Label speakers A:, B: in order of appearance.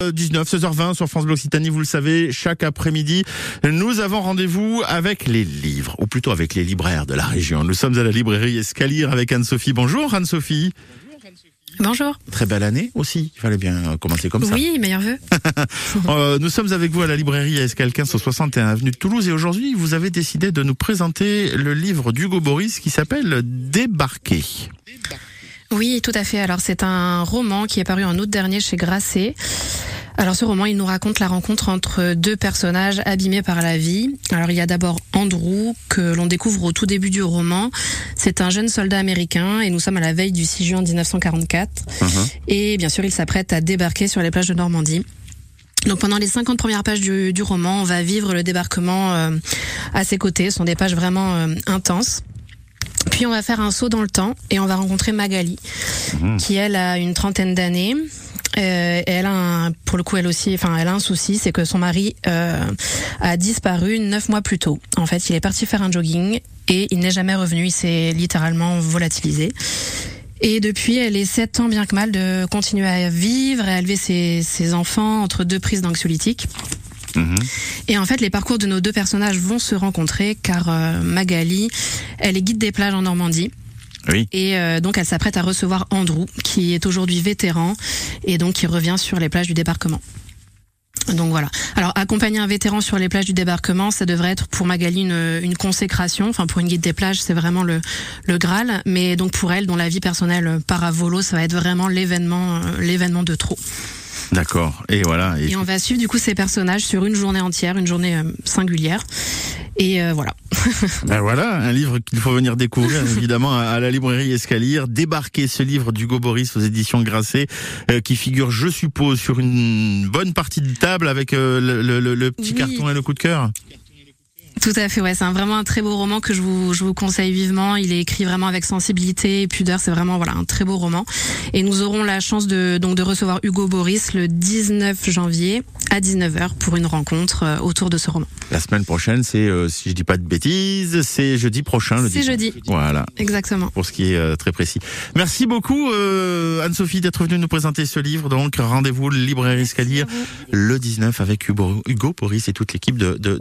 A: 19, 16h20 sur France Bleu Occitanie, vous le savez, chaque après-midi, nous avons rendez-vous avec les livres, ou plutôt avec les libraires de la région. Nous sommes à la librairie Escalier avec Anne-Sophie. Bonjour Anne-Sophie.
B: Bonjour.
A: Très belle année aussi, il fallait bien commencer comme ça.
B: Oui, meilleur vœu.
A: Euh, nous sommes avec vous à la librairie Escalier 15 au 61 avenue de Toulouse et aujourd'hui vous avez décidé de nous présenter le livre d'Hugo Boris qui s'appelle Débarquer.
B: Oui, tout à fait. Alors c'est un roman qui est paru en août dernier chez Grasset. Alors ce roman, il nous raconte la rencontre entre deux personnages abîmés par la vie. Alors il y a d'abord Andrew, que l'on découvre au tout début du roman. C'est un jeune soldat américain et nous sommes à la veille du 6 juin 1944. Et bien sûr, il s'apprête à débarquer sur les plages de Normandie. Donc pendant les 50 premières pages du, du roman, on va vivre le débarquement euh, à ses côtés. Ce sont des pages vraiment euh, intenses. Puis on va faire un saut dans le temps et on va rencontrer Magali, qui elle a une trentaine d'années. Euh, et elle a un, pour le coup elle aussi, enfin elle a un souci, c'est que son mari euh, a disparu neuf mois plus tôt. En fait, il est parti faire un jogging et il n'est jamais revenu. Il s'est littéralement volatilisé. Et depuis, elle essaie tant bien que mal de continuer à vivre, à élever ses, ses enfants entre deux prises d'anxiolytiques. Et en fait, les parcours de nos deux personnages vont se rencontrer car euh, Magali, elle est guide des plages en Normandie.
A: Oui.
B: Et euh, donc, elle s'apprête à recevoir Andrew, qui est aujourd'hui vétéran et donc qui revient sur les plages du débarquement. Donc voilà. Alors accompagner un vétéran sur les plages du débarquement, ça devrait être pour Magali une, une consécration. Enfin pour une guide des plages, c'est vraiment le, le Graal. Mais donc pour elle, dont la vie personnelle part à volo, ça va être vraiment l'événement, euh, l'événement de trop.
A: D'accord. Et voilà.
B: Et on va suivre du coup ces personnages sur une journée entière, une journée euh, singulière. Et euh, voilà.
A: Ben voilà, un livre qu'il faut venir découvrir évidemment à la librairie Escalier. Débarquer ce livre d'Hugo Boris aux éditions Grasset, euh, qui figure, je suppose, sur une bonne partie de table avec le, le- le- le petit
B: Oui.
A: carton et le coup de cœur.
B: Tout à fait, ouais, c'est vraiment un très beau roman que je vous, je vous conseille vivement. Il est écrit vraiment avec sensibilité et pudeur. C'est vraiment voilà un très beau roman. Et nous aurons la chance de donc de recevoir Hugo Boris le 19 janvier à 19h pour une rencontre euh, autour de ce roman.
A: La semaine prochaine, c'est, euh, si je dis pas de bêtises, c'est jeudi prochain.
B: C'est
A: 19.
B: jeudi.
A: Voilà.
B: Exactement.
A: Pour ce qui est euh, très précis. Merci beaucoup euh, Anne-Sophie d'être venue nous présenter ce livre. Donc rendez-vous librairie Escalier le 19 avec Hugo, Hugo Boris et toute l'équipe de, de